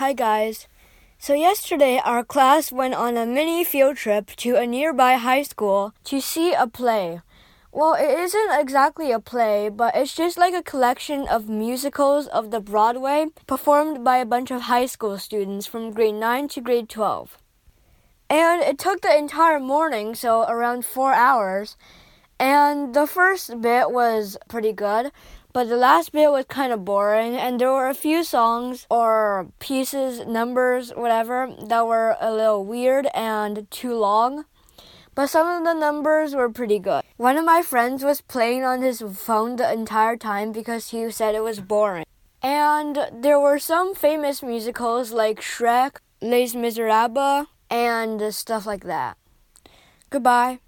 Hi, guys. So, yesterday our class went on a mini field trip to a nearby high school to see a play. Well, it isn't exactly a play, but it's just like a collection of musicals of the Broadway performed by a bunch of high school students from grade 9 to grade 12. And it took the entire morning, so around four hours. And the first bit was pretty good, but the last bit was kind of boring, and there were a few songs or pieces, numbers, whatever, that were a little weird and too long. But some of the numbers were pretty good. One of my friends was playing on his phone the entire time because he said it was boring. And there were some famous musicals like Shrek, Les Miserables, and stuff like that. Goodbye.